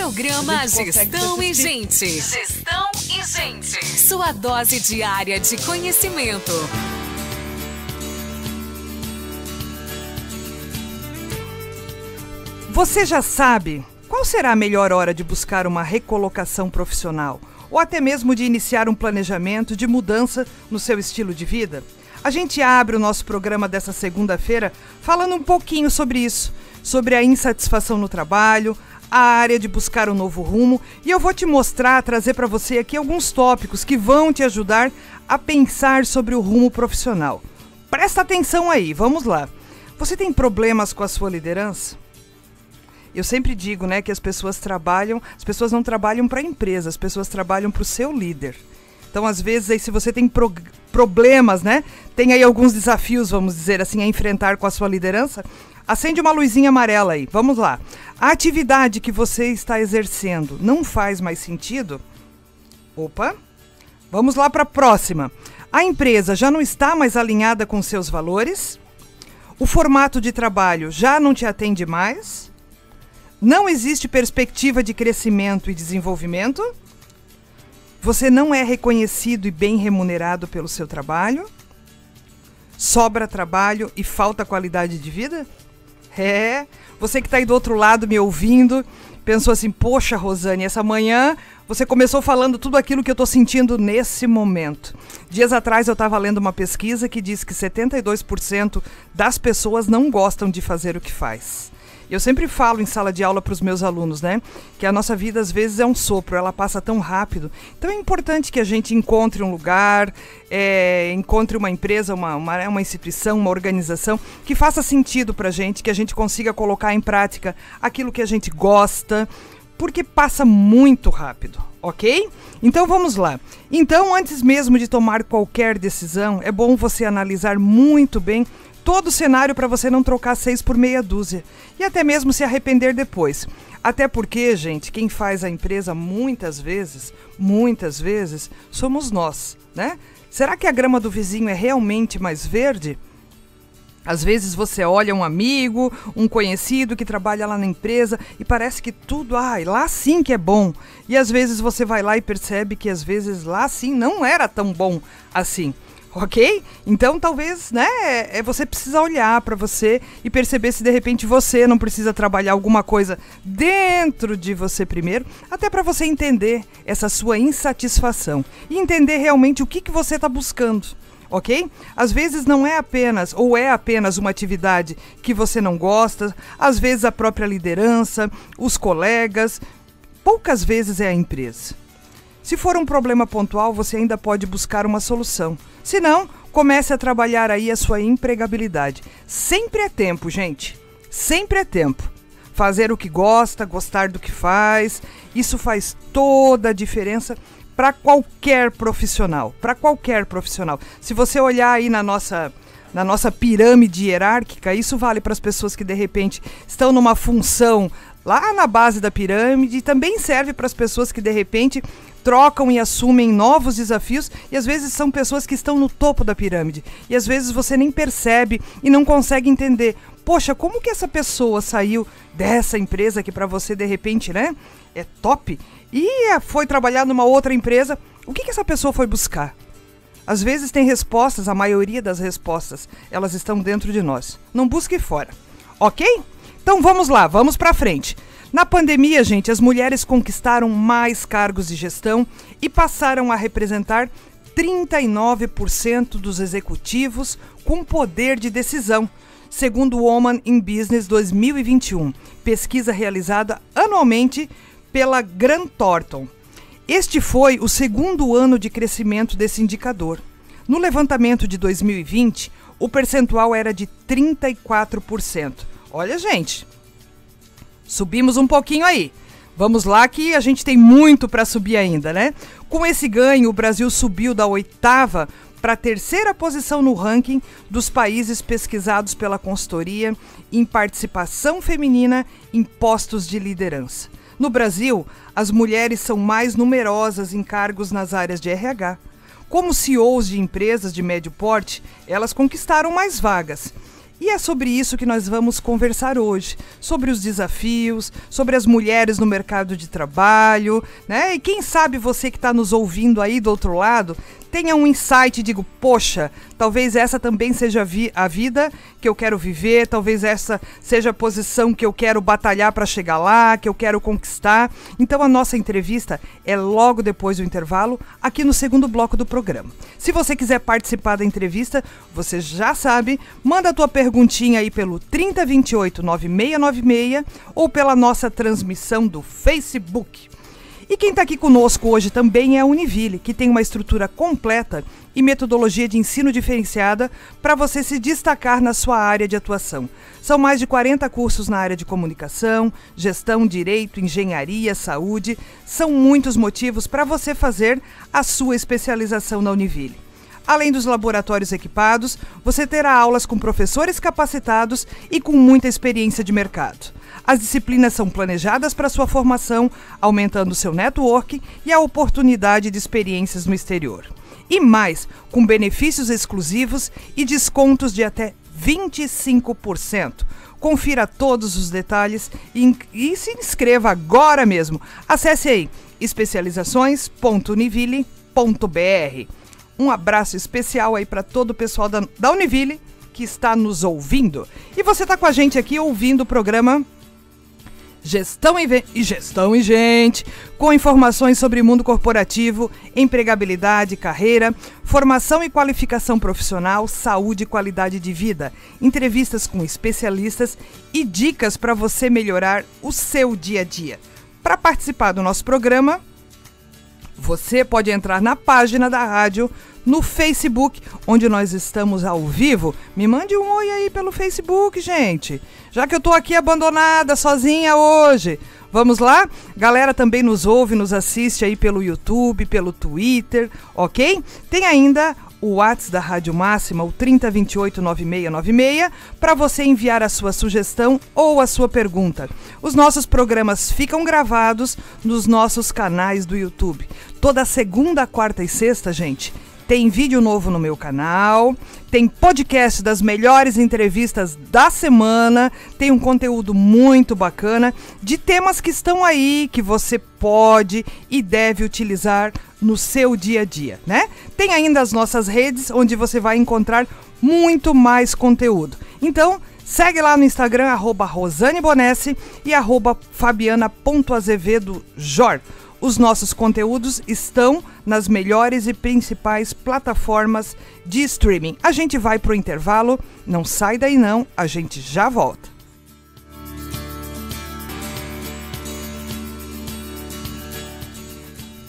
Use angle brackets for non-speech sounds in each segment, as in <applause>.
Programa Gestão e <laughs> Gente. Gestão e Gente. Sua dose diária de conhecimento. Você já sabe qual será a melhor hora de buscar uma recolocação profissional? Ou até mesmo de iniciar um planejamento de mudança no seu estilo de vida? A gente abre o nosso programa dessa segunda-feira falando um pouquinho sobre isso, sobre a insatisfação no trabalho, a área de buscar um novo rumo, e eu vou te mostrar, trazer para você aqui alguns tópicos que vão te ajudar a pensar sobre o rumo profissional. Presta atenção aí, vamos lá. Você tem problemas com a sua liderança? Eu sempre digo, né, que as pessoas trabalham, as pessoas não trabalham para a empresa, as pessoas trabalham para o seu líder. Então, às vezes, aí, se você tem pro problemas, né, tem aí alguns desafios, vamos dizer assim, a enfrentar com a sua liderança, acende uma luzinha amarela aí. Vamos lá. A atividade que você está exercendo não faz mais sentido? Opa. Vamos lá para a próxima. A empresa já não está mais alinhada com seus valores? O formato de trabalho já não te atende mais? Não existe perspectiva de crescimento e desenvolvimento? Você não é reconhecido e bem remunerado pelo seu trabalho? Sobra trabalho e falta qualidade de vida? É, você que está aí do outro lado me ouvindo, pensou assim: poxa, Rosane, essa manhã você começou falando tudo aquilo que eu estou sentindo nesse momento. Dias atrás eu estava lendo uma pesquisa que diz que 72% das pessoas não gostam de fazer o que faz. Eu sempre falo em sala de aula para os meus alunos, né? Que a nossa vida às vezes é um sopro, ela passa tão rápido. Então é importante que a gente encontre um lugar, é, encontre uma empresa, uma, uma, uma instituição, uma organização que faça sentido para a gente, que a gente consiga colocar em prática aquilo que a gente gosta, porque passa muito rápido, ok? Então vamos lá. Então, antes mesmo de tomar qualquer decisão, é bom você analisar muito bem todo o cenário para você não trocar seis por meia dúzia e até mesmo se arrepender depois. Até porque, gente, quem faz a empresa muitas vezes, muitas vezes, somos nós, né? Será que a grama do vizinho é realmente mais verde? Às vezes você olha um amigo, um conhecido que trabalha lá na empresa e parece que tudo, ai, ah, lá sim que é bom. E às vezes você vai lá e percebe que às vezes lá sim não era tão bom assim ok? Então talvez, né, é você precisa olhar para você e perceber se de repente você não precisa trabalhar alguma coisa dentro de você primeiro, até para você entender essa sua insatisfação e entender realmente o que, que você está buscando. Ok? Às vezes não é apenas, ou é apenas uma atividade que você não gosta, às vezes a própria liderança, os colegas, poucas vezes é a empresa. Se for um problema pontual, você ainda pode buscar uma solução. Se não, comece a trabalhar aí a sua empregabilidade. Sempre é tempo, gente. Sempre é tempo. Fazer o que gosta, gostar do que faz, isso faz toda a diferença para qualquer profissional, para qualquer profissional. Se você olhar aí na nossa na nossa pirâmide hierárquica, isso vale para as pessoas que de repente estão numa função lá na base da pirâmide e também serve para as pessoas que de repente trocam e assumem novos desafios e às vezes são pessoas que estão no topo da pirâmide e às vezes você nem percebe e não consegue entender. Poxa, como que essa pessoa saiu dessa empresa que para você de repente, né, é top e foi trabalhar numa outra empresa? O que que essa pessoa foi buscar? Às vezes tem respostas, a maioria das respostas, elas estão dentro de nós. Não busque fora. OK? Então vamos lá, vamos para frente. Na pandemia, gente, as mulheres conquistaram mais cargos de gestão e passaram a representar 39% dos executivos com poder de decisão, segundo o Woman in Business 2021, pesquisa realizada anualmente pela Grant Thornton. Este foi o segundo ano de crescimento desse indicador. No levantamento de 2020, o percentual era de 34%. Olha, gente, Subimos um pouquinho aí. Vamos lá que a gente tem muito para subir ainda, né? Com esse ganho, o Brasil subiu da oitava para a terceira posição no ranking dos países pesquisados pela consultoria em participação feminina em postos de liderança. No Brasil, as mulheres são mais numerosas em cargos nas áreas de RH. Como CEOs de empresas de médio porte, elas conquistaram mais vagas E é sobre isso que nós vamos conversar hoje, sobre os desafios, sobre as mulheres no mercado de trabalho, né? E quem sabe você que está nos ouvindo aí do outro lado tenha um insight e digo, poxa, talvez essa também seja vi a vida que eu quero viver, talvez essa seja a posição que eu quero batalhar para chegar lá, que eu quero conquistar. Então a nossa entrevista é logo depois do intervalo, aqui no segundo bloco do programa. Se você quiser participar da entrevista, você já sabe, manda a tua perguntinha aí pelo 3028 9696 ou pela nossa transmissão do Facebook. E quem está aqui conosco hoje também é a Univille, que tem uma estrutura completa e metodologia de ensino diferenciada para você se destacar na sua área de atuação. São mais de 40 cursos na área de comunicação, gestão, direito, engenharia, saúde. São muitos motivos para você fazer a sua especialização na Univille. Além dos laboratórios equipados, você terá aulas com professores capacitados e com muita experiência de mercado. As disciplinas são planejadas para sua formação, aumentando seu network e a oportunidade de experiências no exterior. E mais, com benefícios exclusivos e descontos de até 25%. Confira todos os detalhes e, e se inscreva agora mesmo. Acesse aí especializações.univille.br. Um abraço especial aí para todo o pessoal da, da Univille que está nos ouvindo. E você está com a gente aqui ouvindo o programa Gestão e, e Gestão e Gente, com informações sobre mundo corporativo, empregabilidade, carreira, formação e qualificação profissional, saúde e qualidade de vida, entrevistas com especialistas e dicas para você melhorar o seu dia a dia. Para participar do nosso programa, você pode entrar na página da rádio no Facebook, onde nós estamos ao vivo. Me mande um oi aí pelo Facebook, gente. Já que eu tô aqui abandonada, sozinha hoje. Vamos lá? Galera também nos ouve, nos assiste aí pelo YouTube, pelo Twitter, ok? Tem ainda o WhatsApp da Rádio Máxima, o 30289696, para você enviar a sua sugestão ou a sua pergunta. Os nossos programas ficam gravados nos nossos canais do YouTube. Toda segunda, quarta e sexta, gente, tem vídeo novo no meu canal, tem podcast das melhores entrevistas da semana, tem um conteúdo muito bacana de temas que estão aí que você pode e deve utilizar no seu dia a dia, né? Tem ainda as nossas redes onde você vai encontrar muito mais conteúdo. Então, segue lá no Instagram arroba Rosane e arroba Fabiana.azevedo.jor. Os nossos conteúdos estão nas melhores e principais plataformas de streaming. A gente vai para o intervalo, não sai daí não, a gente já volta.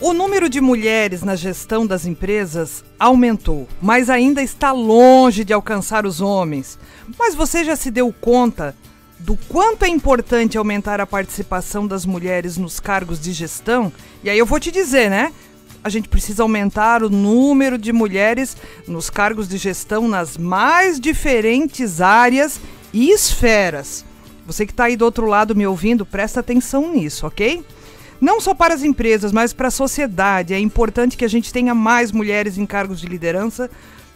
O número de mulheres na gestão das empresas aumentou, mas ainda está longe de alcançar os homens. Mas você já se deu conta do quanto é importante aumentar a participação das mulheres nos cargos de gestão. E aí eu vou te dizer, né? A gente precisa aumentar o número de mulheres nos cargos de gestão nas mais diferentes áreas e esferas. Você que está aí do outro lado me ouvindo, presta atenção nisso, ok? Não só para as empresas, mas para a sociedade. É importante que a gente tenha mais mulheres em cargos de liderança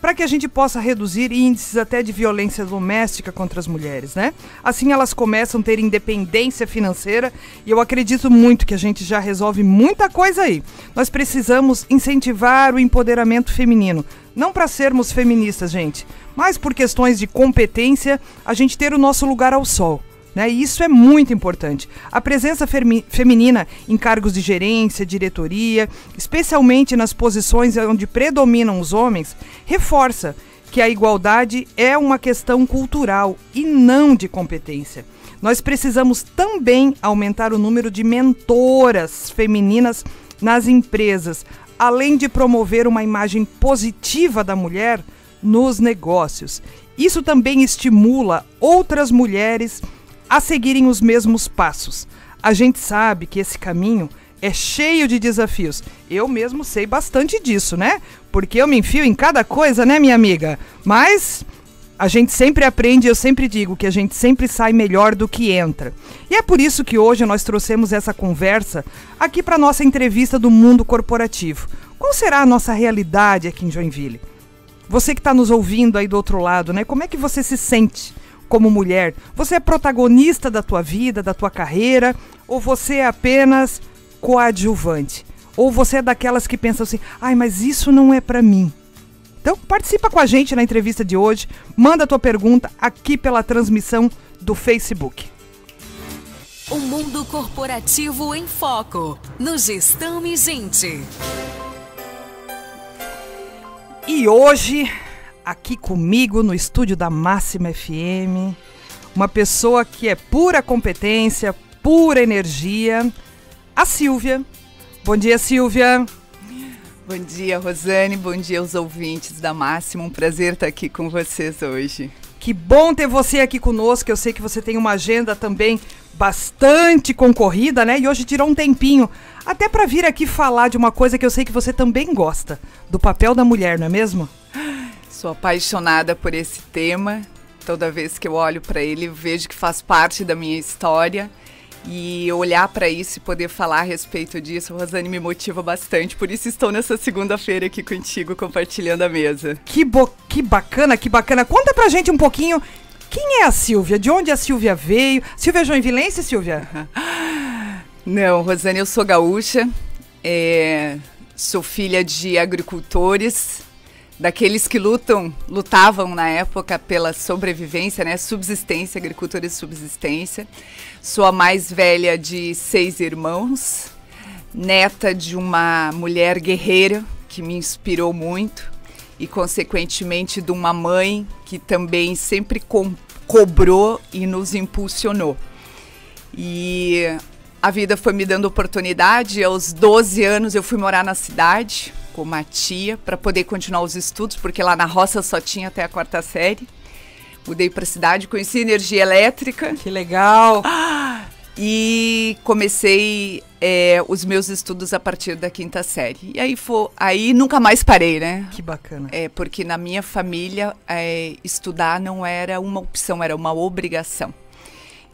para que a gente possa reduzir índices até de violência doméstica contra as mulheres, né? Assim elas começam a ter independência financeira e eu acredito muito que a gente já resolve muita coisa aí. Nós precisamos incentivar o empoderamento feminino, não para sermos feministas, gente, mas por questões de competência, a gente ter o nosso lugar ao sol. Né? E isso é muito importante. A presença feminina em cargos de gerência, diretoria, especialmente nas posições onde predominam os homens, reforça que a igualdade é uma questão cultural e não de competência. Nós precisamos também aumentar o número de mentoras femininas nas empresas, além de promover uma imagem positiva da mulher nos negócios. Isso também estimula outras mulheres a seguirem os mesmos passos. A gente sabe que esse caminho é cheio de desafios. Eu mesmo sei bastante disso, né? Porque eu me enfio em cada coisa, né, minha amiga? Mas a gente sempre aprende, eu sempre digo que a gente sempre sai melhor do que entra. E é por isso que hoje nós trouxemos essa conversa aqui para nossa entrevista do mundo corporativo. Qual será a nossa realidade aqui em Joinville? Você que está nos ouvindo aí do outro lado, né? Como é que você se sente? Como mulher? Você é protagonista da tua vida, da tua carreira, ou você é apenas coadjuvante? Ou você é daquelas que pensam assim: "Ai, mas isso não é para mim". Então, participa com a gente na entrevista de hoje, manda a tua pergunta aqui pela transmissão do Facebook. O mundo corporativo em foco, no Gestão e Gente. E hoje, aqui comigo no estúdio da Máxima FM, uma pessoa que é pura competência, pura energia, a Silvia. Bom dia, Silvia. Bom dia, Rosane. Bom dia aos ouvintes da Máxima. Um prazer estar aqui com vocês hoje. Que bom ter você aqui conosco. Eu sei que você tem uma agenda também bastante concorrida, né? E hoje tirou um tempinho até para vir aqui falar de uma coisa que eu sei que você também gosta, do papel da mulher, não é mesmo? <laughs> Sou apaixonada por esse tema. Toda vez que eu olho para ele, vejo que faz parte da minha história e olhar para isso e poder falar a respeito disso, Rosane me motiva bastante. Por isso estou nessa segunda-feira aqui contigo compartilhando a mesa. Que, que bacana, que bacana. Conta pra gente um pouquinho quem é a Silvia? De onde a Silvia veio? Silvia é Joinvilense, Silvia? <laughs> Não, Rosane, eu sou gaúcha, é, sou filha de agricultores, daqueles que lutam, lutavam na época pela sobrevivência, né? Subsistência, agricultura e subsistência. Sou a mais velha de seis irmãos, neta de uma mulher guerreira que me inspirou muito e, consequentemente, de uma mãe que também sempre cobrou e nos impulsionou. E a vida foi me dando oportunidade. Aos 12 anos eu fui morar na cidade com uma tia para poder continuar os estudos, porque lá na roça só tinha até a quarta série. Mudei para a cidade, conheci energia elétrica. Que legal! E comecei é, os meus estudos a partir da quinta série. E aí, foi, aí nunca mais parei, né? Que bacana. É, porque na minha família, é, estudar não era uma opção, era uma obrigação.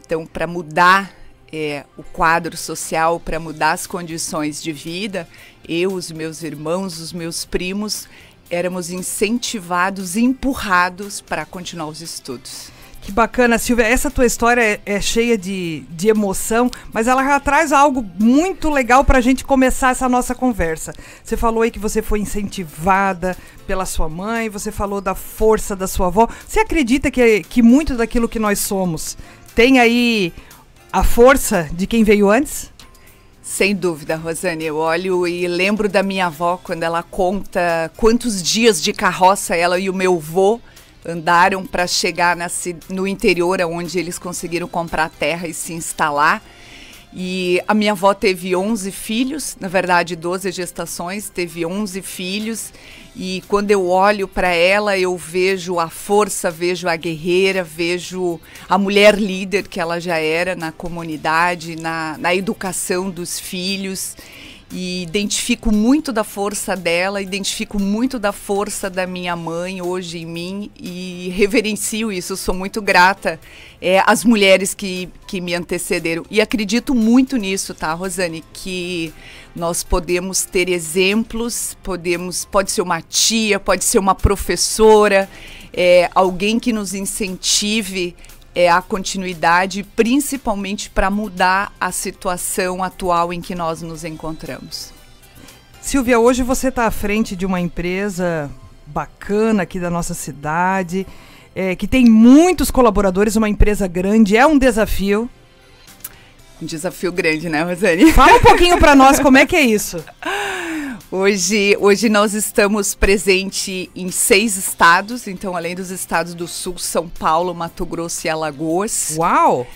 Então, para mudar é, o quadro social, para mudar as condições de vida, eu, os meus irmãos, os meus primos, éramos incentivados, empurrados para continuar os estudos. Que bacana, Silvia. Essa tua história é, é, cheia de, de emoção, mas ela já traz algo muito legal para a gente começar essa nossa conversa. Você falou aí que você foi incentivada pela sua mãe, você falou da força da sua avó. Você acredita que, que muito daquilo que nós somos tem aí a força de quem veio antes? Sem dúvida, Rosane. Eu olho e lembro da minha avó quando ela conta quantos dias de carroça ela e o meu avô andaram para chegar no interior, onde eles conseguiram comprar terra e se instalar. E a minha avó teve 11 filhos, na verdade 12 gestações, teve 11 filhos. E quando eu olho para ela, eu vejo a força, vejo a guerreira, vejo a mulher líder que ela já era na comunidade, na, na educação dos filhos e identifico muito da força dela, identifico muito da força da minha mãe hoje em mim e reverencio isso, sou muito grata é, às mulheres que, que me antecederam. E acredito muito nisso, tá, Rosane? Que nós podemos ter exemplos, podemos, pode ser uma tia, pode ser uma professora, é, alguém que nos incentive é a continuidade, principalmente para mudar a situação atual em que nós nos encontramos. Silvia, hoje você está à frente de uma empresa bacana aqui da nossa cidade, é, que tem muitos colaboradores, uma empresa grande, é um desafio. Um desafio grande, né, Rosane? Fala um pouquinho para nós como é que é isso. <laughs> Hoje, hoje nós estamos presentes em seis estados, então além dos estados do Sul, São Paulo, Mato Grosso e Alagoas. Uau!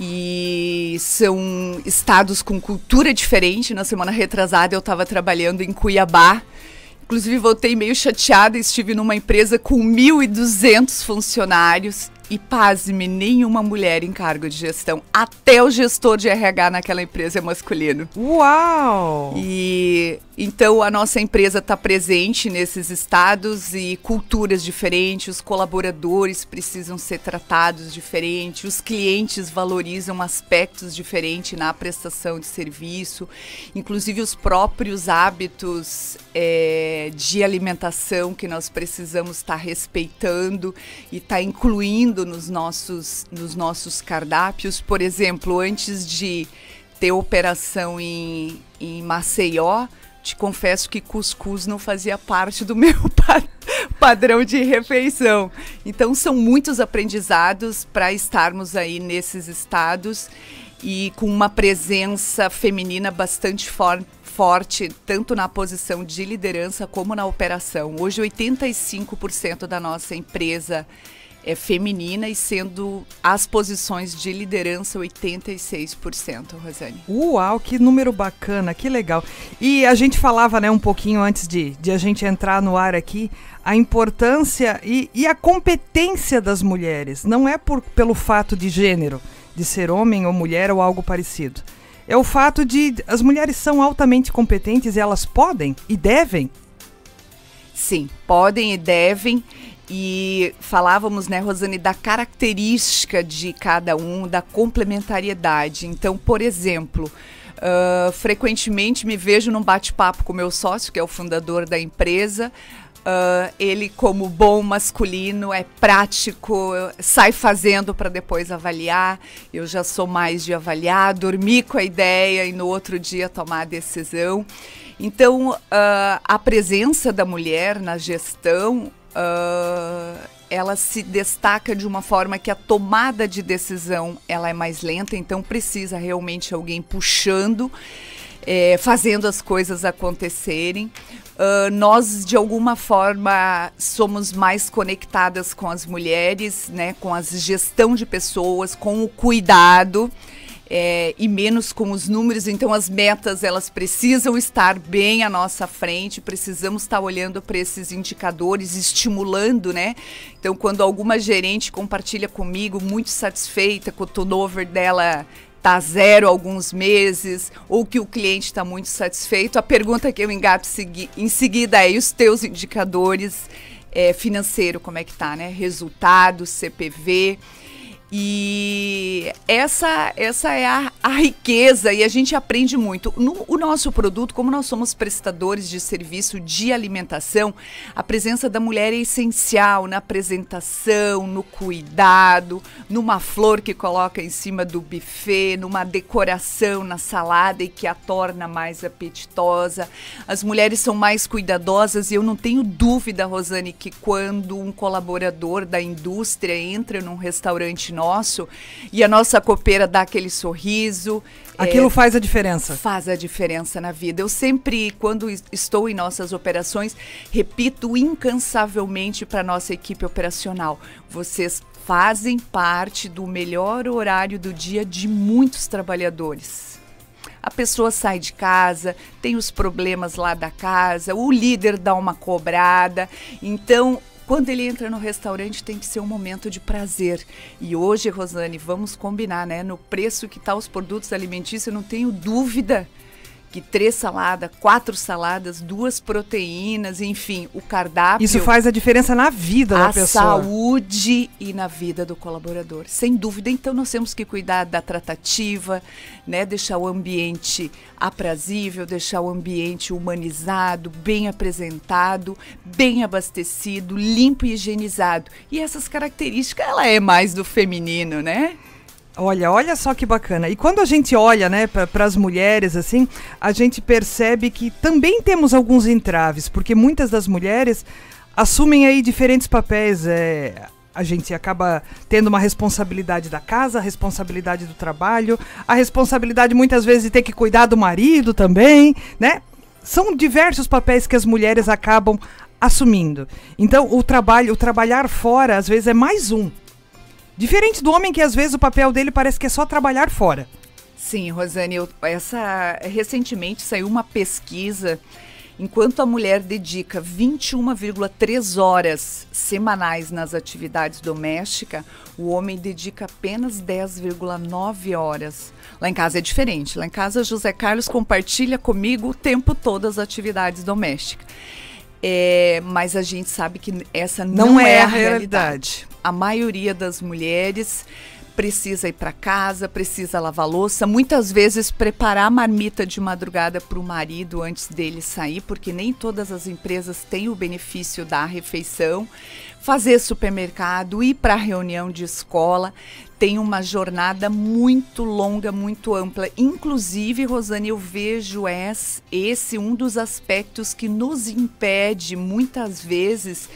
E são estados com cultura diferente. Na semana retrasada eu estava trabalhando em Cuiabá. Inclusive voltei meio chateada, estive numa empresa com 1.200 funcionários e pasme, nenhuma mulher em cargo de gestão. Até o gestor de RH naquela empresa é masculino. Uau! E então a nossa empresa está presente nesses estados e culturas diferentes, os colaboradores precisam ser tratados diferente, os clientes valorizam aspectos diferentes na prestação de serviço, inclusive os próprios hábitos é, de alimentação que nós precisamos estar tá respeitando e estar tá incluindo nos nossos, nos nossos cardápios. Por exemplo, antes de ter operação em, em Maceió, te confesso que cuscuz não fazia parte do <laughs> meu padrão de refeição. Então são muitos aprendizados para estarmos aí nesses estados e com uma presença feminina bastante for forte, tanto na posição de liderança como na operação. Hoje 85% da nossa empresa feminina e sendo as posições de liderança 86%, Rosane. Uau, que número bacana, que legal. E a gente falava, né, um pouquinho antes de, de a gente entrar no ar aqui, a importância e, e a competência das mulheres. Não é por, pelo fato de gênero, de ser homem ou mulher ou algo parecido. É o fato de as mulheres são altamente competentes e elas podem e devem. Sim, podem e devem. E falávamos, né, Rosane, da característica de cada um, da complementariedade. Então, por exemplo, uh, frequentemente me vejo num bate-papo com meu sócio, que é o fundador da empresa. Uh, ele, como bom masculino, é prático, sai fazendo para depois avaliar. Eu já sou mais de avaliar, dormir com a ideia e no outro dia tomar a decisão. Então, uh, a presença da mulher na gestão uh, ela se destaca de uma forma que a tomada de decisão ela é mais lenta, então precisa realmente alguém puxando, é, fazendo as coisas acontecerem. Uh, nós, de alguma forma, somos mais conectadas com as mulheres, né, com a gestão de pessoas, com o cuidado é, e menos com os números. Então, as metas elas precisam estar bem à nossa frente, precisamos estar olhando para esses indicadores, estimulando, né? Então, quando alguma gerente compartilha comigo muito satisfeita com o turnover dela tá zero alguns meses ou que o cliente está muito satisfeito, a pergunta que eu engato em seguida é: e os teus indicadores é, financeiro como é que tá, né? Resultado, CPV. E essa, essa é a, a, riqueza e a gente aprende muito. No o nosso produto, como nós somos prestadores de serviço de alimentação, a presença da mulher é essencial na apresentação, no cuidado, numa flor que coloca em cima do buffet, numa decoração na salada e que a torna mais apetitosa. As mulheres são mais cuidadosas e eu não tenho dúvida, Rosane, que quando um colaborador da indústria entra num restaurante nosso e a nossa copeira dá aquele sorriso. Aquilo é, faz a diferença. Faz a diferença na vida. Eu sempre, quando estou em nossas operações, repito incansavelmente para nossa equipe operacional: vocês fazem parte do melhor horário do dia de muitos trabalhadores. A pessoa sai de casa, tem os problemas lá da casa, o líder dá uma cobrada. Então, quando ele entra no restaurante, tem que ser um momento de prazer. E hoje, Rosane, vamos combinar, né? No preço que tá os produtos alimentícios, eu não tenho dúvida que três saladas, quatro saladas, duas proteínas, enfim, o cardápio. Isso faz a diferença na vida da pessoa. Na saúde e na vida do colaborador. Sem dúvida, então nós temos que cuidar da tratativa, né, deixar o ambiente aprazível, deixar o ambiente humanizado, bem apresentado, bem abastecido, limpo e higienizado. E essas características ela é mais do feminino, né? Olha, olha só que bacana. E quando a gente olha, né, para as mulheres assim, a gente percebe que também temos alguns entraves, porque muitas das mulheres assumem aí diferentes papéis. É, a gente acaba tendo uma responsabilidade da casa, a responsabilidade do trabalho, a responsabilidade muitas vezes de ter que cuidar do marido também, né? São diversos papéis que as mulheres acabam assumindo. Então, o trabalho, o trabalhar fora, às vezes é mais um Diferente do homem que às vezes o papel dele parece que é só trabalhar fora. Sim, Rosane, eu, essa recentemente saiu uma pesquisa enquanto a mulher dedica 21,3 horas semanais nas atividades domésticas, o homem dedica apenas 10,9 horas. Lá em casa é diferente. Lá em casa, José Carlos compartilha comigo o tempo todo as atividades domésticas. É, mas a gente sabe que essa não, não é, é, a realidade. realidade. A maioria das mulheres precisa ir para casa, precisa lavar louça, muitas vezes preparar a marmita de madrugada para o marido antes dele sair, porque nem todas as empresas têm o benefício da refeição, fazer supermercado, ir para reunião de escola, tem uma jornada muito longa, muito ampla. Inclusive, Rosane, eu vejo esse um dos aspectos que nos impede muitas vezes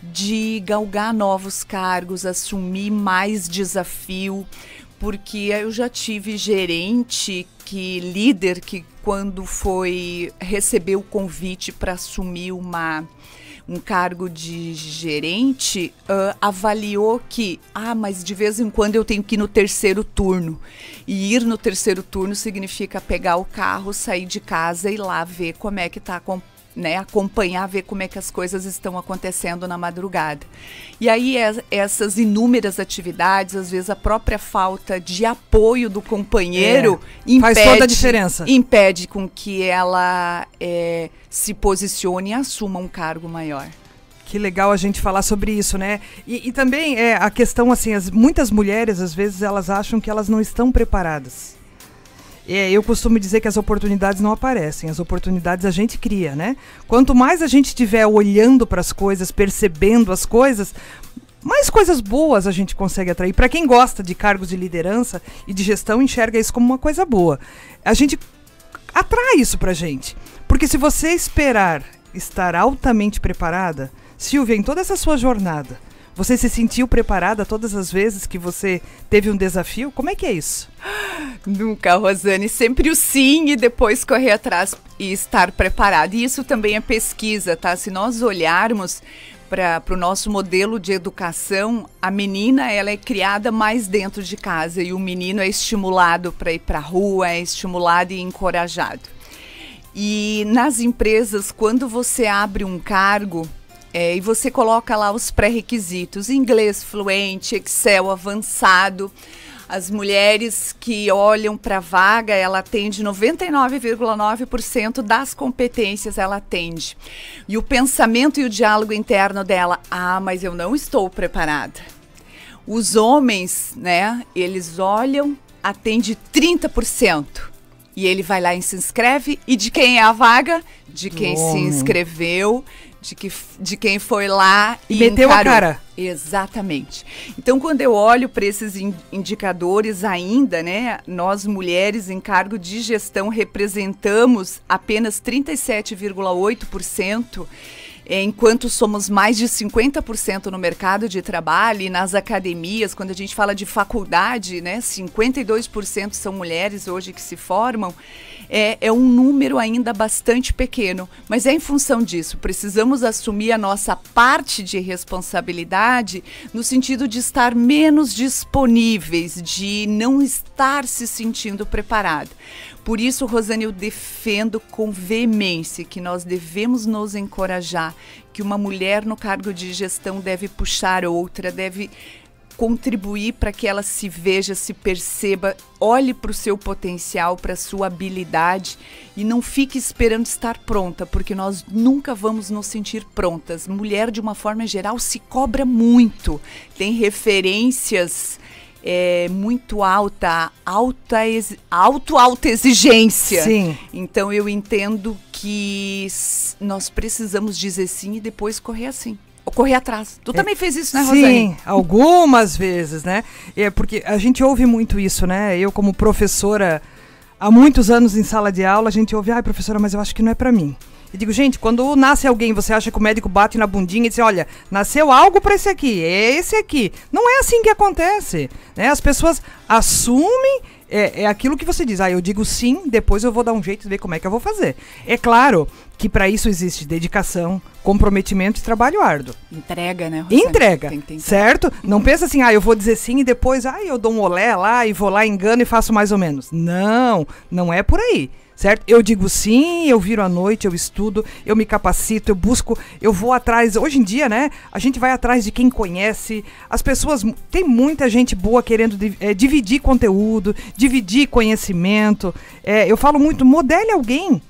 de galgar novos cargos, assumir mais desafio, porque eu já tive gerente que líder que quando foi receber o convite para assumir uma um cargo de gerente uh, avaliou que, ah, mas de vez em quando eu tenho que ir no terceiro turno. E ir no terceiro turno significa pegar o carro, sair de casa e ir lá ver como é que está né, acompanhar, ver como é que as coisas estão acontecendo na madrugada. E aí é, essas inúmeras atividades, às vezes a própria falta de apoio do companheiro é, impede, faz toda a diferença. Impede com que ela é, se posicione e assuma um cargo maior. Que legal a gente falar sobre isso, né? E, e também é a questão assim, as, muitas mulheres às vezes elas acham que elas não estão preparadas. É, eu costumo dizer que as oportunidades não aparecem, as oportunidades a gente cria, né? Quanto mais a gente estiver olhando para as coisas, percebendo as coisas, mais coisas boas a gente consegue atrair. Para quem gosta de cargos de liderança e de gestão, enxerga isso como uma coisa boa. A gente atrai isso para gente. Porque se você esperar estar altamente preparada, Silvia, em toda essa sua jornada, você se sentiu preparada todas as vezes que você teve um desafio? Como é que é isso? <gasps> Nunca, Rosane. Sempre o sim e depois correr atrás e estar preparada. E isso também é pesquisa, tá? Se nós olharmos para o nosso modelo de educação, a menina ela é criada mais dentro de casa e o menino é estimulado para ir para a rua, é estimulado e encorajado. E nas empresas, quando você abre um cargo, é, e você coloca lá os pré-requisitos: inglês fluente, Excel avançado. As mulheres que olham para a vaga, ela atende 99,9% das competências, ela atende. E o pensamento e o diálogo interno dela: ah, mas eu não estou preparada. Os homens, né, eles olham, atende 30%. E ele vai lá e se inscreve. E de quem é a vaga? De quem se inscreveu, de, que, de quem foi lá e, e meteu encarou. a cara. Exatamente. Então, quando eu olho para esses in indicadores ainda, né, nós mulheres em cargo de gestão representamos apenas 37,8% é, enquanto somos mais de 50% no mercado de trabalho e nas academias, quando a gente fala de faculdade, né, 52% são mulheres hoje que se formam, é, é um número ainda bastante pequeno. Mas é em função disso, precisamos assumir a nossa parte de responsabilidade no sentido de estar menos disponíveis, de não estar se sentindo preparado. Por isso, Rosane, eu defendo com veemência que nós devemos nos encorajar, que uma mulher no cargo de gestão deve puxar outra, deve contribuir para que ela se veja, se perceba, olhe para o seu potencial, para a sua habilidade e não fique esperando estar pronta, porque nós nunca vamos nos sentir prontas. Mulher, de uma forma geral, se cobra muito, tem referências é muito alta, alta, alto, alta exigência. Sim. Então eu entendo que nós precisamos dizer sim e depois correr assim. Ou correr atrás. Tu é, também fez isso, né, Rosane? Sim, algumas vezes, né? É porque a gente ouve muito isso, né? Eu, como professora, há muitos anos em sala de aula, a gente ouve, ai, professora, mas eu acho que não é para mim. Eu digo, gente, quando nasce alguém, você acha que o médico bate na bundinha e diz, olha, nasceu algo para esse aqui, é esse aqui. Não é assim que acontece. Né? As pessoas assumem é, é aquilo que você diz. Ah, eu digo sim, depois eu vou dar um jeito de ver como é que eu vou fazer. É claro que para isso existe dedicação, comprometimento e trabalho árduo. Entrega, né? Rosane? Entrega, certo? Não pensa assim, ah, eu vou dizer sim e depois, ah, eu dou um olé lá e vou lá, engano e faço mais ou menos. Não, não é por aí certo? Eu digo sim, eu viro à noite, eu estudo, eu me capacito, eu busco, eu vou atrás. Hoje em dia, né? A gente vai atrás de quem conhece. As pessoas, tem muita gente boa querendo é, dividir conteúdo, dividir conhecimento. É, eu falo muito, modele alguém,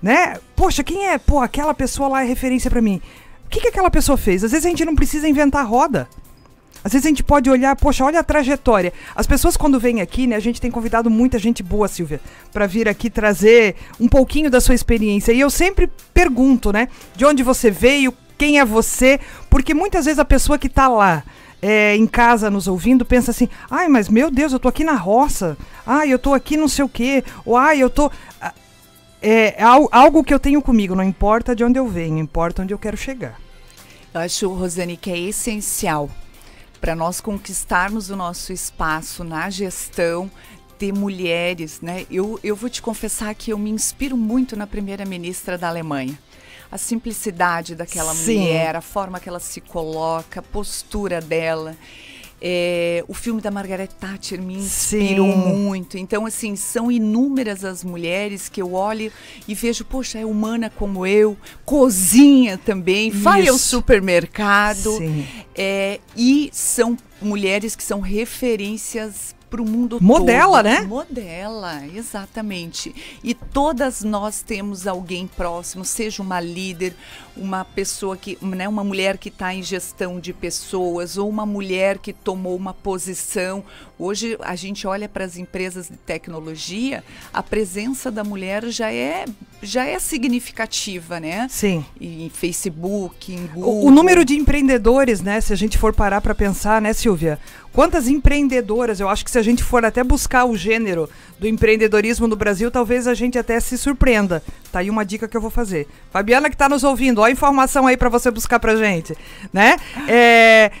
né? Poxa, quem é? Pô, aquela pessoa lá é referência para mim. O que, que aquela pessoa fez? Às vezes a gente não precisa inventar roda. Às vezes a gente pode olhar, poxa, olha a trajetória. As pessoas quando vêm aqui, né, a gente tem convidado muita gente boa, Silvia, para vir aqui trazer um pouquinho da sua experiência. E eu sempre pergunto, né, de onde você veio, quem é você, porque muitas vezes a pessoa que está lá, é, em casa nos ouvindo pensa assim: ai, mas meu Deus, eu tô aqui na roça, ai, eu tô aqui não sei o quê, ou ai, eu tô. É, é algo que eu tenho comigo, não importa de onde eu venho, importa onde eu quero chegar. Eu acho, Rosane, que é essencial para nós conquistarmos o nosso espaço na gestão, ter mulheres, né? Eu, eu vou te confessar que eu me inspiro muito na primeira-ministra da Alemanha. A simplicidade daquela Sim. mulher, a forma que ela se coloca, a postura dela. É, o filme da Margaret Thatcher me inspirou Sim. muito. Então, assim, são inúmeras as mulheres que eu olho e vejo, poxa, é humana como eu, cozinha também, Isso. vai ao supermercado. É, e são mulheres que são referências para o mundo Modela, todo. né? Modela, exatamente. E todas nós temos alguém próximo, seja uma líder, uma pessoa que, né, uma mulher que está em gestão de pessoas ou uma mulher que tomou uma posição. Hoje a gente olha para as empresas de tecnologia, a presença da mulher já é já é significativa, né? Sim. Em Facebook, em Google. O, o número de empreendedores, né? Se a gente for parar para pensar, né, Silvia? Quantas empreendedoras? Eu acho que se a gente for até buscar o gênero do empreendedorismo no Brasil, talvez a gente até se surpreenda. Tá aí uma dica que eu vou fazer. Fabiana que está nos ouvindo, ó a informação aí para você buscar pra gente, né? É,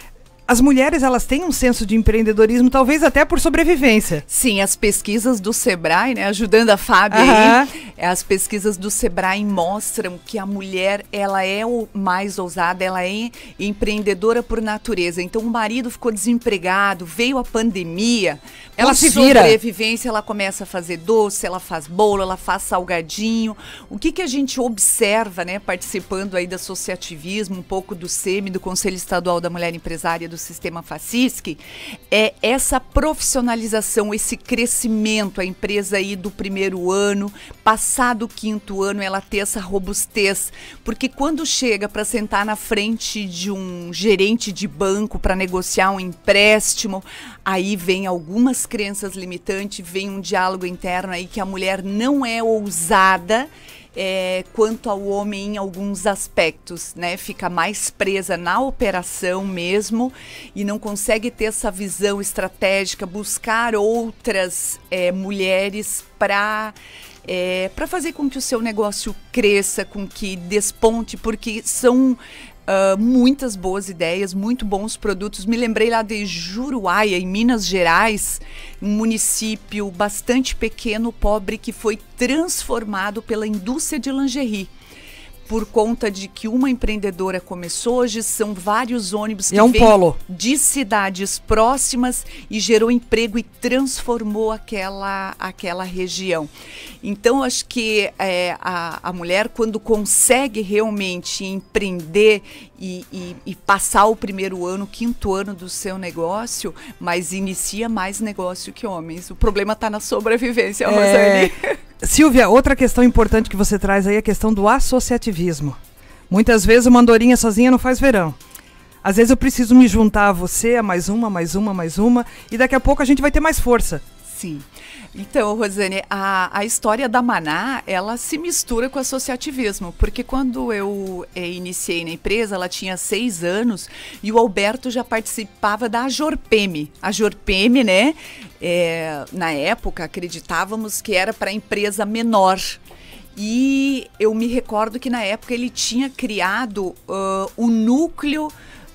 as mulheres elas têm um senso de empreendedorismo, talvez até por sobrevivência. Sim, as pesquisas do Sebrae, né, ajudando a Fábio uhum. aí, é, as pesquisas do Sebrae mostram que a mulher ela é o mais ousada, ela é empreendedora por natureza. Então o marido ficou desempregado, veio a pandemia, ela se vira. sobrevivência, ela começa a fazer doce, ela faz bolo, ela faz salgadinho. O que que a gente observa, né, participando aí do associativismo, um pouco do SEMI, do Conselho Estadual da Mulher Empresária do sistema FACISC é essa profissionalização, esse crescimento, a empresa aí do primeiro ano, passado o quinto ano, ela ter essa robustez, porque quando chega para sentar na frente de um gerente de banco para negociar um empréstimo, aí vem algumas crenças limitantes, vem um diálogo interno aí que a mulher não é ousada é, quanto ao homem em alguns aspectos, né? Fica mais presa na operação mesmo e não consegue ter essa visão estratégica, buscar outras é, mulheres para é, para fazer com que o seu negócio cresça, com que desponte, porque são Uh, muitas boas ideias, muito bons produtos. Me lembrei lá de Juruáia, em Minas Gerais, um município bastante pequeno, pobre, que foi transformado pela indústria de lingerie por conta de que uma empreendedora começou. Hoje são vários ônibus que é um vêm polo. de cidades próximas e gerou emprego e transformou aquela, aquela região. Então, acho que é, a, a mulher, quando consegue realmente empreender e, e, e, passar o primeiro ano, quinto ano do seu negócio, mas inicia mais negócio que homens. O problema está na sobrevivência, é... Rosane. <laughs> Silvia, outra questão importante que você traz aí é a questão do associativismo. Muitas vezes uma andorinha sozinha não faz verão. Às vezes eu preciso me juntar a você, a mais uma, mais uma, mais uma, e daqui a pouco a gente vai ter mais força. Sim. Então, Rosane, a, a história da Maná, ela se mistura com o associativismo, porque quando eu é, iniciei na empresa, ela tinha seis anos e o Alberto já participava da Jorpeme. A Jorpeme, né, é, na época, acreditávamos que era para empresa menor. E eu me recordo que na época ele tinha criado uh, o núcleo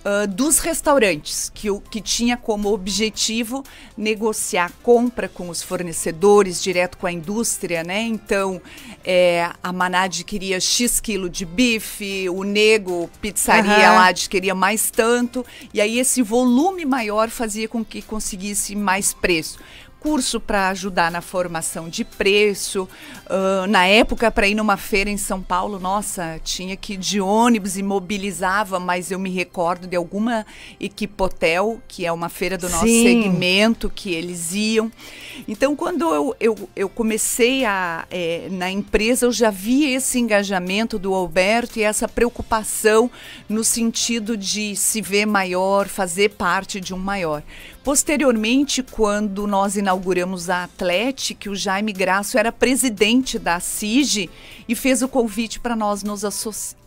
uh, dos restaurantes, que, que tinha como objetivo negociar compra com os fornecedores, direto com a indústria, né? Então, é, a Maná adquiria X quilo de bife, o Nego Pizzaria uhum. lá adquiria mais tanto, e aí esse volume maior fazia com que conseguisse mais preço curso para ajudar na formação de preço. Uh, na época, para ir numa feira em São Paulo, nossa, tinha que ir de ônibus e mobilizava, mas eu me recordo de alguma equipotel, que é uma feira do nosso Sim. segmento, que eles iam. Então, quando eu, eu, eu comecei a, é, na empresa, eu já vi esse engajamento do Alberto e essa preocupação no sentido de se ver maior, fazer parte de um maior. Posteriormente, quando nós inauguramos a Atlética, o Jaime Graço era presidente da CIG e fez o convite para nós nos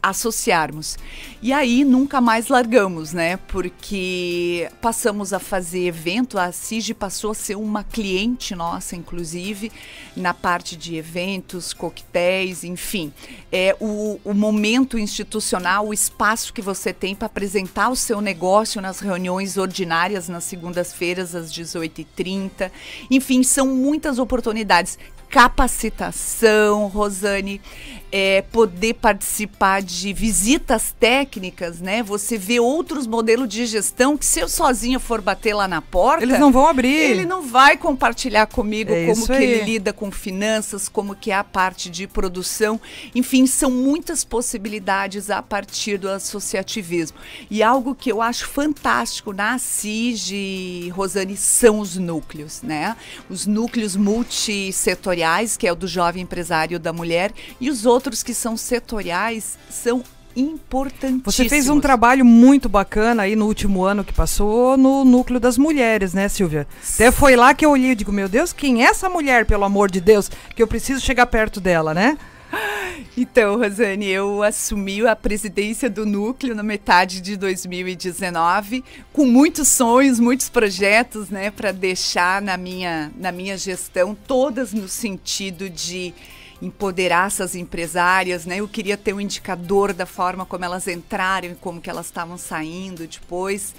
associarmos. E aí nunca mais largamos, né? Porque passamos a fazer evento, a CIG passou a ser uma cliente nossa, inclusive, na parte de eventos, coquetéis, enfim. É o, o momento institucional, o espaço que você tem para apresentar o seu negócio nas reuniões ordinárias, nas segundas-feiras, às 18h30. Enfim, são muitas oportunidades capacitação, Rosane, é, poder participar de visitas técnicas, né? Você vê outros modelos de gestão que se eu sozinha for bater lá na porta, eles não vão abrir. Ele não vai compartilhar comigo é como que aí. ele lida com finanças, como que é a parte de produção. Enfim, são muitas possibilidades a partir do associativismo. E algo que eu acho fantástico na CIG, Rosane, são os núcleos, né? Os núcleos multissetoriais, que é o do jovem empresário da mulher, e os outros outros que são setoriais são importantíssimos. Você fez um trabalho muito bacana aí no último ano que passou no núcleo das mulheres, né, Silvia? Até foi lá que eu olhei e digo, meu Deus, quem é essa mulher, pelo amor de Deus, que eu preciso chegar perto dela, né? <gasps> Então, Rosane, eu assumi a presidência do núcleo na metade de 2019, com muitos sonhos, muitos projetos, né, para deixar na minha, na minha gestão, todas no sentido de empoderar essas empresárias, né? Eu queria ter um indicador da forma como elas entraram e como que elas estavam saindo depois.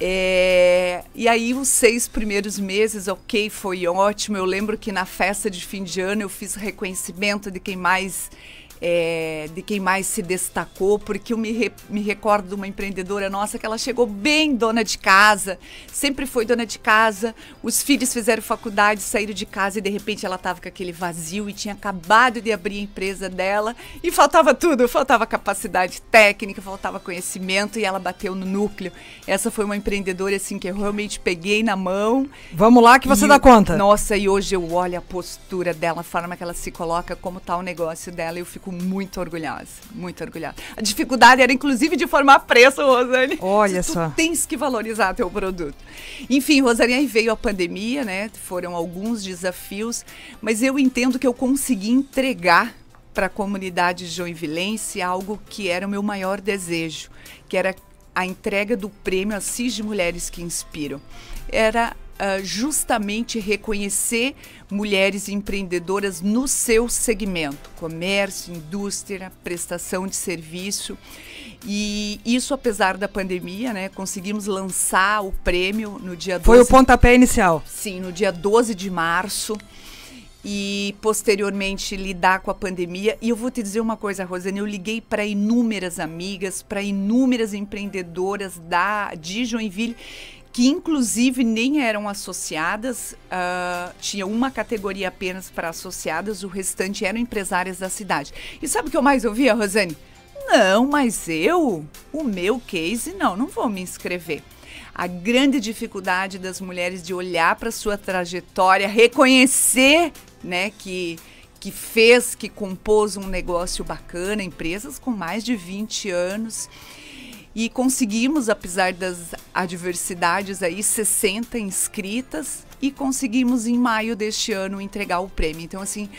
É, e aí os seis primeiros meses, ok, foi ótimo. Eu lembro que na festa de fim de ano eu fiz reconhecimento de quem mais é, de quem mais se destacou, porque eu me, re, me recordo de uma empreendedora nossa que ela chegou bem dona de casa, sempre foi dona de casa, os filhos fizeram faculdade, saíram de casa e de repente ela estava com aquele vazio e tinha acabado de abrir a empresa dela e faltava tudo, faltava capacidade técnica, faltava conhecimento e ela bateu no núcleo. Essa foi uma empreendedora assim que eu realmente peguei na mão. Vamos lá que você e, dá conta. Nossa, e hoje eu olho a postura dela, a forma que ela se coloca, como está o negócio dela, eu fico muito orgulhosa, muito orgulhosa. A dificuldade era inclusive de formar preço, Rosane. <laughs> Olha tu só. tens que valorizar teu produto. Enfim, Rosane, aí veio a pandemia, né? Foram alguns desafios, mas eu entendo que eu consegui entregar para a comunidade joinvilense algo que era o meu maior desejo, que era a entrega do prêmio Assis de Mulheres que Inspiram. Era uh, justamente reconhecer mulheres empreendedoras no seu segmento, comércio, indústria, prestação de serviço. E isso apesar da pandemia, né? Conseguimos lançar o prêmio no dia 12. Foi o pontapé inicial. Sim, no dia 12 de março e posteriormente lidar com a pandemia. E eu vou te dizer uma coisa, Rosane, eu liguei para inúmeras amigas, para inúmeras empreendedoras da de Joinville que inclusive nem eram associadas, uh, tinha uma categoria apenas para associadas, o restante eram empresárias da cidade. E sabe o que eu mais ouvia, Rosane? Não, mas eu, o meu case, não, não vou me inscrever. A grande dificuldade das mulheres de olhar para sua trajetória, reconhecer, né, que que fez, que compôs um negócio bacana, empresas com mais de 20 anos e conseguimos, apesar das adversidades aí, 60 inscritas e conseguimos em maio deste ano entregar o prêmio. Então assim,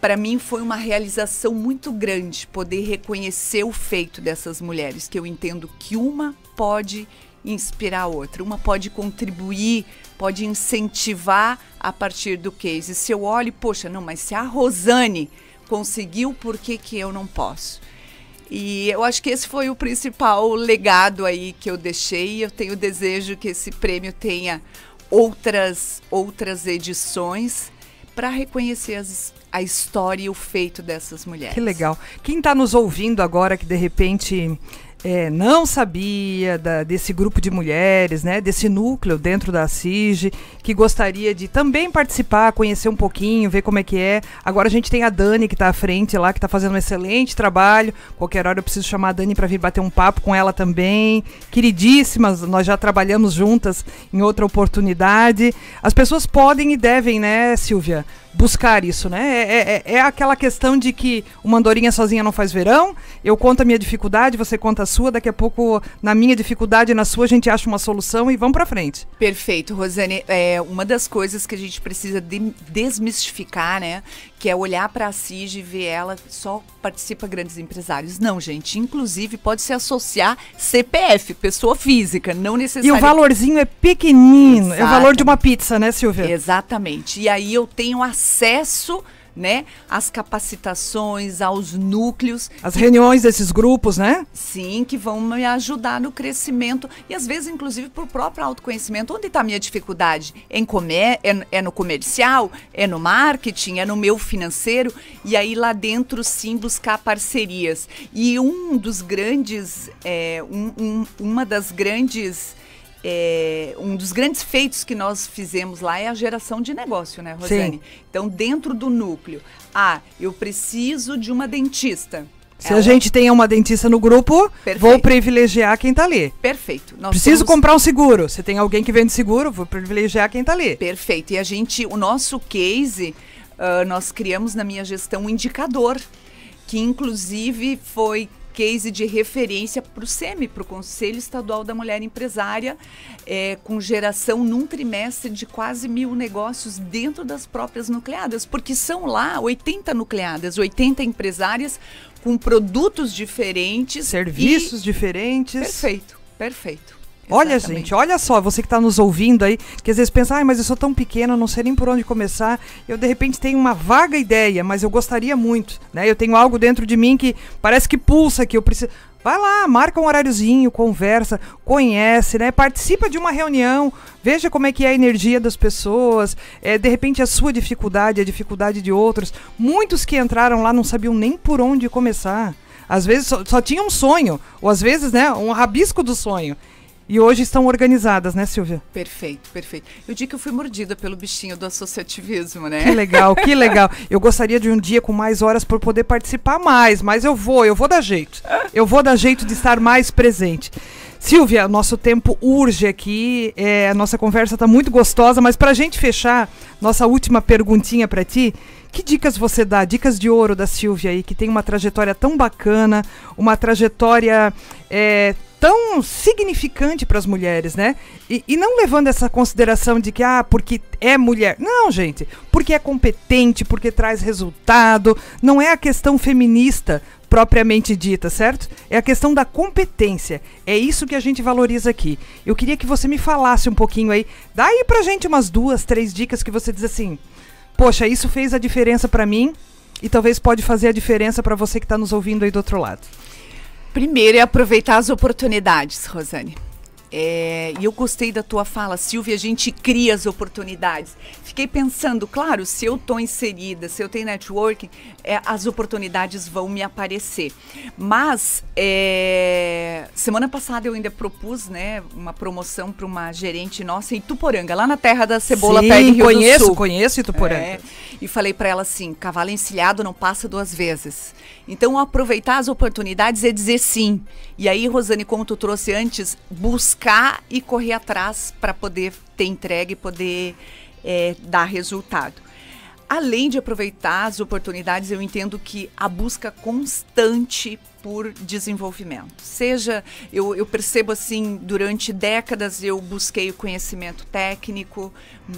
para mim foi uma realização muito grande poder reconhecer o feito dessas mulheres, que eu entendo que uma pode inspirar a outra, uma pode contribuir, pode incentivar a partir do case. Se eu olho, poxa, não, mas se a Rosane conseguiu, por que, que eu não posso? E eu acho que esse foi o principal legado aí que eu deixei. Eu tenho desejo que esse prêmio tenha outras outras edições para reconhecer as, a história e o feito dessas mulheres. Que legal. Quem está nos ouvindo agora que de repente é, não sabia da, desse grupo de mulheres, né, desse núcleo dentro da CIG, que gostaria de também participar, conhecer um pouquinho, ver como é que é. Agora a gente tem a Dani que está à frente lá, que está fazendo um excelente trabalho. Qualquer hora eu preciso chamar a Dani para vir bater um papo com ela também. Queridíssimas, nós já trabalhamos juntas em outra oportunidade. As pessoas podem e devem, né, Silvia? Buscar isso, né? É, é, é, aquela questão de que uma andorinha sozinha não faz verão. Eu conto a minha dificuldade, você conta a sua. Daqui a pouco, na minha dificuldade e na sua, a gente acha uma solução e vamos para frente. Perfeito, Rosane. É uma das coisas que a gente precisa de desmistificar, né? Que é olhar para a CIG e ver ela só participa grandes empresários. Não, gente. Inclusive pode se associar CPF, pessoa física, não necessariamente. E o valorzinho é pequenino. Exato. É o valor de uma pizza, né, Silvia? Exatamente. E aí eu tenho acesso acesso né, às capacitações, aos núcleos. As reuniões desses grupos, né? Sim, que vão me ajudar no crescimento e às vezes, inclusive, para o próprio autoconhecimento. Onde está a minha dificuldade? Em comer, é, é, no comercial? É no marketing? É no meu financeiro? E aí lá dentro, sim, buscar parcerias. E um dos grandes, é, um, um, uma das grandes é, um dos grandes feitos que nós fizemos lá é a geração de negócio, né, Rosane? Sim. Então, dentro do núcleo, ah, eu preciso de uma dentista. Se Ela... a gente tem uma dentista no grupo, Perfeito. vou privilegiar quem está ali. Perfeito. Nós Preciso somos... comprar um seguro. Se tem alguém que vende seguro, vou privilegiar quem está ali. Perfeito. E a gente, o nosso case, uh, nós criamos na minha gestão um indicador que inclusive foi case de referência para o SEMI, para o Conselho Estadual da Mulher Empresária, é, com geração num trimestre de quase mil negócios dentro das próprias nucleadas, porque são lá 80 nucleadas, 80 empresárias com produtos diferentes. Serviços e... diferentes. Perfeito, perfeito. Olha, gente, olha só, você que está nos ouvindo aí, que às vezes pensa, ah, mas eu sou tão pequena, não sei nem por onde começar. Eu, de repente, tenho uma vaga ideia, mas eu gostaria muito, né? Eu tenho algo dentro de mim que parece que pulsa, que eu preciso... Vai lá, marca um horáriozinho, conversa, conhece, né? Participa de uma reunião, veja como é que é a energia das pessoas, é, de repente a sua dificuldade, a dificuldade de outros. Muitos que entraram lá não sabiam nem por onde começar. Às vezes só, só tinha um sonho, ou às vezes, né, um rabisco do sonho. E hoje estão organizadas, né, Silvia? Perfeito, perfeito. Eu digo que eu fui mordida pelo bichinho do associativismo, né? Que legal, que legal. Eu gostaria de um dia com mais horas para poder participar mais, mas eu vou, eu vou dar jeito. Eu vou dar jeito de estar mais presente. Silvia, nosso tempo urge aqui, é, a nossa conversa está muito gostosa, mas para a gente fechar, nossa última perguntinha para ti, que dicas você dá? Dicas de ouro da Silvia aí, que tem uma trajetória tão bacana, uma trajetória é, tão significante para as mulheres, né? E, e, não levando essa consideração de que, ah, porque é mulher. Não, gente. Porque é competente, porque traz resultado. Não é a questão feminista propriamente dita, certo? É a questão da competência. É isso que a gente valoriza aqui. Eu queria que você me falasse um pouquinho aí. Dá aí pra gente umas duas, três dicas que você diz assim: Poxa, isso fez a diferença para mim e talvez pode fazer a diferença para você que está nos ouvindo aí do outro lado. Primeiro é aproveitar as oportunidades, Rosane. É, e eu gostei da tua fala, Silvia, a gente cria as oportunidades. Fiquei pensando, claro, se eu estou inserida, se eu tenho networking, é, as oportunidades vão me aparecer. Mas é, semana passada eu ainda propus né, uma promoção para uma gerente nossa em Tuporanga, lá na terra da cebola Sim, perto Rio conheço, do Sul. conheço Tuporanga. É, e falei para ela assim, cavalo encilhado não passa duas vezes. Então aproveitar as oportunidades é dizer sim. E aí, Rosane, como tu trouxe antes, buscar e correr atrás para poder ter entregue e poder é, dar resultado. Além de aproveitar as oportunidades, eu entendo que a busca constante por desenvolvimento. Seja, eu, eu, percebo assim, durante décadas eu busquei o conhecimento técnico,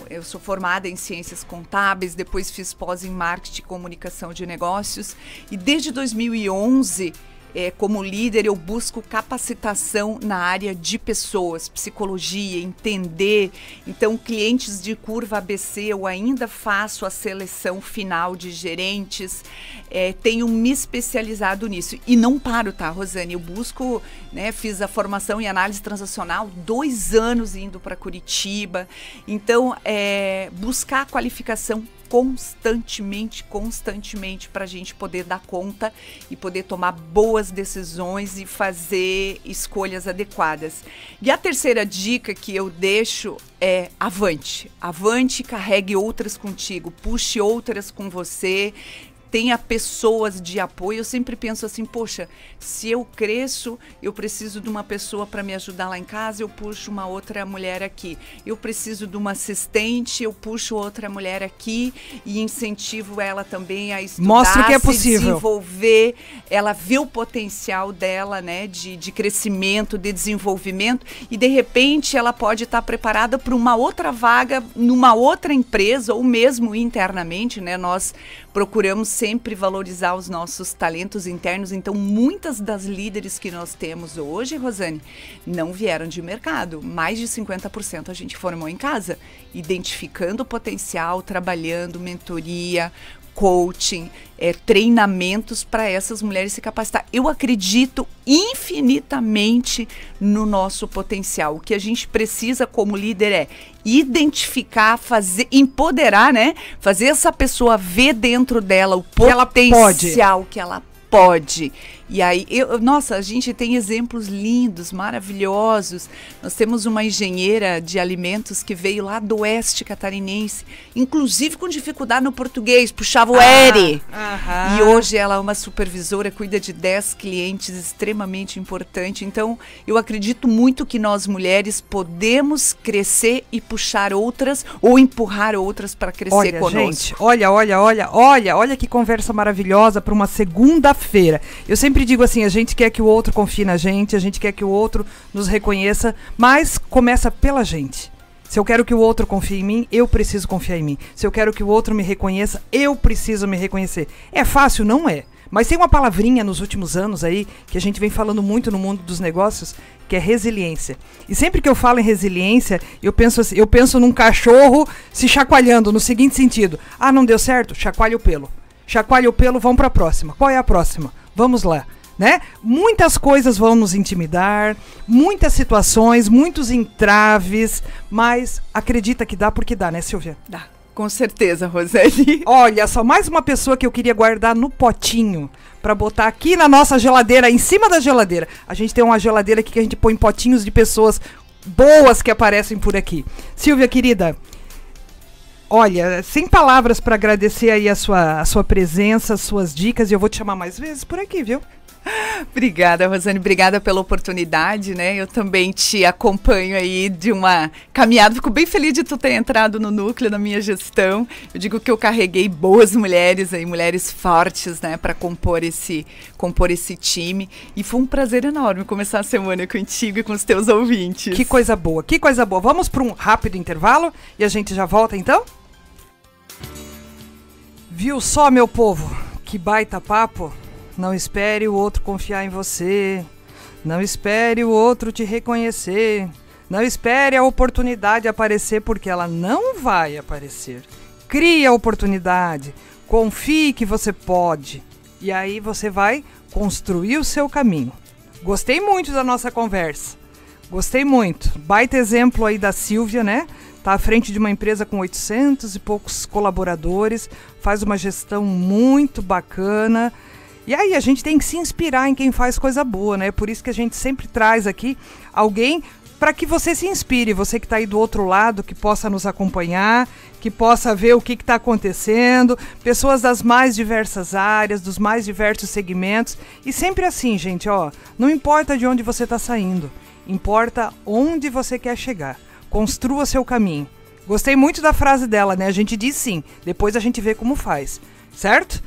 eu sou formada em ciências contábeis, depois fiz pós em marketing e comunicação de negócios, e desde 2011 é, como líder, eu busco capacitação na área de pessoas, psicologia, entender. Então, clientes de curva ABC, eu ainda faço a seleção final de gerentes, é, tenho me especializado nisso. E não paro, tá, Rosane? Eu busco, né, fiz a formação em análise transacional, dois anos indo para Curitiba. Então, é, buscar a qualificação constantemente, constantemente para a gente poder dar conta e poder tomar boas decisões e fazer escolhas adequadas. E a terceira dica que eu deixo é avante. Avante, carregue outras contigo, puxe outras com você tenha pessoas de apoio. Eu sempre penso assim, poxa, se eu cresço, eu preciso de uma pessoa para me ajudar lá em casa, eu puxo uma outra mulher aqui. Eu preciso de uma assistente, eu puxo outra mulher aqui e incentivo ela também a estudar, Mostre que é possível. desenvolver. Ela vê o potencial dela, né, de, de crescimento, de desenvolvimento e de repente ela pode estar preparada para uma outra vaga numa outra empresa ou mesmo internamente, né? Nós procuramos sempre valorizar os nossos talentos internos. Então, muitas das líderes que nós temos hoje, Rosane, não vieram de mercado. Mais de 50% a gente formou em casa, identificando o potencial, trabalhando mentoria, coaching, é, treinamentos para essas mulheres se capacitar. Eu acredito infinitamente no nosso potencial. O que a gente precisa como líder é identificar, fazer, empoderar, né? Fazer essa pessoa ver dentro dela o potencial que ela pode. E aí, eu, nossa, a gente tem exemplos lindos, maravilhosos. Nós temos uma engenheira de alimentos que veio lá do oeste catarinense, inclusive com dificuldade no português, puxava o ah, R. E hoje ela é uma supervisora, cuida de 10 clientes, extremamente importante. Então, eu acredito muito que nós mulheres podemos crescer e puxar outras ou empurrar outras para crescer olha, conosco. Gente, olha, olha, olha, olha, olha que conversa maravilhosa para uma segunda-feira. Eu sempre sempre digo assim, a gente quer que o outro confie na gente, a gente quer que o outro nos reconheça, mas começa pela gente. Se eu quero que o outro confie em mim, eu preciso confiar em mim. Se eu quero que o outro me reconheça, eu preciso me reconhecer. É fácil? Não é. Mas tem uma palavrinha nos últimos anos aí que a gente vem falando muito no mundo dos negócios, que é resiliência. E sempre que eu falo em resiliência, eu penso assim, eu penso num cachorro se chacoalhando no seguinte sentido: "Ah, não deu certo, chacoalha o pelo. Chacoalha o pelo, vamos para a próxima. Qual é a próxima? Vamos lá. Né? Muitas coisas vão nos intimidar, muitas situações, muitos entraves, mas acredita que dá porque dá, né, Silvia? Dá. Com certeza, Roseli. <laughs> Olha só, mais uma pessoa que eu queria guardar no potinho para botar aqui na nossa geladeira, em cima da geladeira. A gente tem uma geladeira aqui que a gente põe potinhos de pessoas boas que aparecem por aqui. Silvia, querida, Olha, sem palavras para agradecer aí a sua, a sua presença, as suas dicas, e eu vou te chamar mais vezes por aqui, viu? <gasps> Obrigada, Rosane. Obrigada pela oportunidade, né? Eu também te acompanho aí de uma caminhada. Fico bem feliz de tu ter entrado no núcleo da minha gestão. Eu digo que eu carreguei boas mulheres aí, mulheres fortes, né, para compor esse compor esse time. E foi um prazer enorme começar a semana contigo e com os teus ouvintes. Que coisa boa, que coisa boa. Vamos para um rápido intervalo e a gente já volta então? Viu só, meu povo? Que baita papo. Não espere o outro confiar em você. Não espere o outro te reconhecer. Não espere a oportunidade aparecer, porque ela não vai aparecer. Crie a oportunidade. Confie que você pode. E aí você vai construir o seu caminho. Gostei muito da nossa conversa. Gostei muito. Baita exemplo aí da Silvia, né? Está à frente de uma empresa com 800 e poucos colaboradores, faz uma gestão muito bacana. E aí a gente tem que se inspirar em quem faz coisa boa, né? Por isso que a gente sempre traz aqui alguém para que você se inspire, você que está aí do outro lado, que possa nos acompanhar, que possa ver o que está acontecendo, pessoas das mais diversas áreas, dos mais diversos segmentos. E sempre assim, gente, ó, não importa de onde você está saindo, importa onde você quer chegar. Construa seu caminho. Gostei muito da frase dela, né? A gente diz sim, depois a gente vê como faz, certo?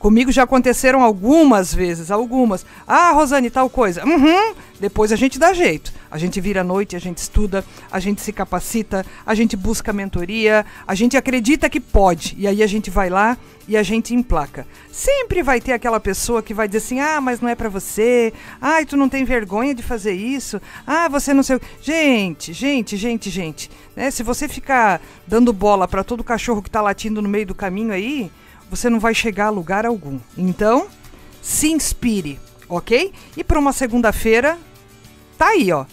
Comigo já aconteceram algumas vezes, algumas. Ah, Rosane, tal coisa. Uhum. Depois a gente dá jeito. A gente vira à noite, a gente estuda, a gente se capacita, a gente busca mentoria, a gente acredita que pode. E aí a gente vai lá e a gente emplaca. Sempre vai ter aquela pessoa que vai dizer assim: ah, mas não é para você. Ai, tu não tem vergonha de fazer isso. Ah, você não sei. Gente, gente, gente, gente. Né? Se você ficar dando bola para todo cachorro que tá latindo no meio do caminho aí você não vai chegar a lugar algum. Então, se inspire, ok? E para uma segunda-feira, tá aí, ó.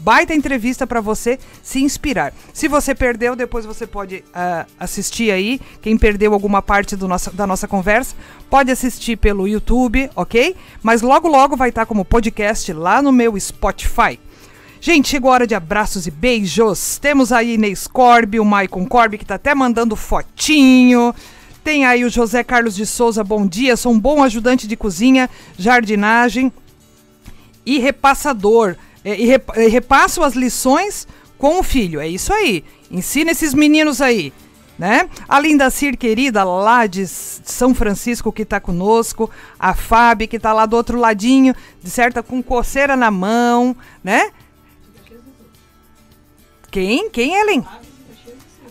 Baita entrevista para você se inspirar. Se você perdeu, depois você pode uh, assistir aí. Quem perdeu alguma parte nosso, da nossa conversa, pode assistir pelo YouTube, ok? Mas logo, logo vai estar tá como podcast lá no meu Spotify. Gente, chegou a hora de abraços e beijos. Temos aí Inês Corby, o Maicon Corby, que tá até mandando fotinho. Tem aí o José Carlos de Souza, bom dia. Sou um bom ajudante de cozinha, jardinagem e repassador. É, e, e repasso as lições com o filho. É isso aí. Ensina esses meninos aí. Né? A Linda Cir, querida, lá de São Francisco, que está conosco, a Fábio, que está lá do outro ladinho, de certa com coceira na mão, né? Quem? Quem, Ellen?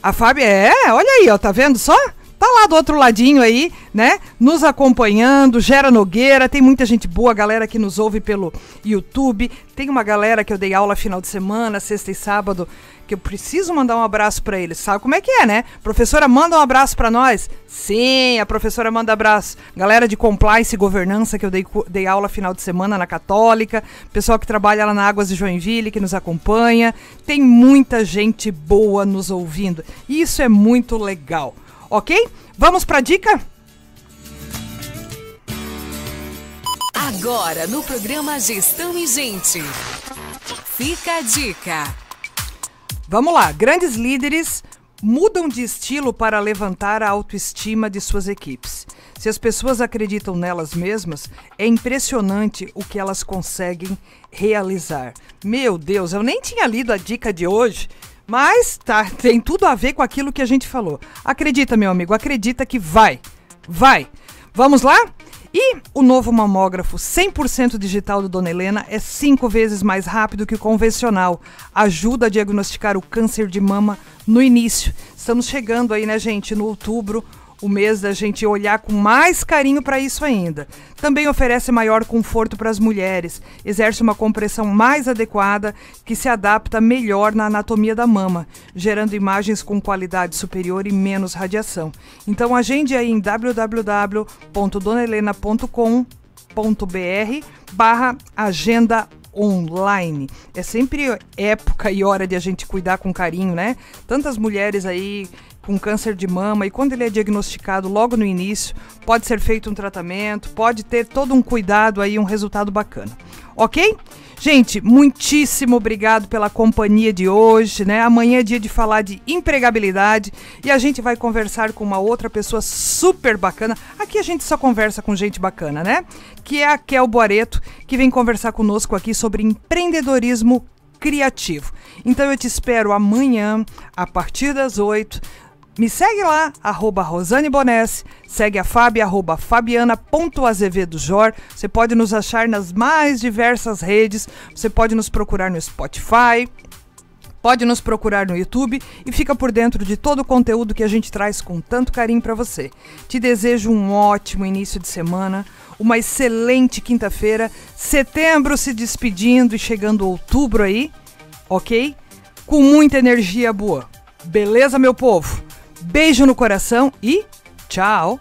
A Fábio, é, olha aí, ó, tá vendo só? Tá lá do outro ladinho aí, né? Nos acompanhando, Gera Nogueira, tem muita gente boa, galera que nos ouve pelo YouTube. Tem uma galera que eu dei aula final de semana, sexta e sábado, que eu preciso mandar um abraço para eles. Sabe como é que é, né? Professora, manda um abraço para nós? Sim, a professora manda abraço. Galera de compliance e governança, que eu dei, dei aula final de semana na Católica. Pessoal que trabalha lá na Águas de Joinville, que nos acompanha. Tem muita gente boa nos ouvindo. E isso é muito legal. Ok? Vamos pra dica? Agora, no programa Gestão e Gente. Fica a dica. Vamos lá, grandes líderes mudam de estilo para levantar a autoestima de suas equipes. Se as pessoas acreditam nelas mesmas, é impressionante o que elas conseguem realizar. Meu Deus, eu nem tinha lido a dica de hoje, mas tá, tem tudo a ver com aquilo que a gente falou. Acredita, meu amigo, acredita que vai. Vai. Vamos lá? E o novo mamógrafo 100% digital do Dona Helena é cinco vezes mais rápido que o convencional. Ajuda a diagnosticar o câncer de mama no início. Estamos chegando aí, né, gente, no outubro o mês da gente olhar com mais carinho para isso ainda. Também oferece maior conforto para as mulheres, exerce uma compressão mais adequada que se adapta melhor na anatomia da mama, gerando imagens com qualidade superior e menos radiação. Então agende aí em www.donelena.com.br barra agenda online. É sempre época e hora de a gente cuidar com carinho, né? Tantas mulheres aí com câncer de mama e quando ele é diagnosticado logo no início, pode ser feito um tratamento, pode ter todo um cuidado aí, um resultado bacana. Ok? Gente, muitíssimo obrigado pela companhia de hoje, né? Amanhã é dia de falar de empregabilidade e a gente vai conversar com uma outra pessoa super bacana. Aqui a gente só conversa com gente bacana, né? Que é a Kel Boareto, que vem conversar conosco aqui sobre empreendedorismo criativo. Então eu te espero amanhã, a partir das 8 me segue lá, arroba Rosane Bonesse, segue a Fábio, arroba fabiana.azevedojor. Você pode nos achar nas mais diversas redes, você pode nos procurar no Spotify, pode nos procurar no YouTube e fica por dentro de todo o conteúdo que a gente traz com tanto carinho para você. Te desejo um ótimo início de semana, uma excelente quinta-feira, setembro se despedindo e chegando outubro aí, ok? Com muita energia boa. Beleza, meu povo? Beijo no coração e tchau!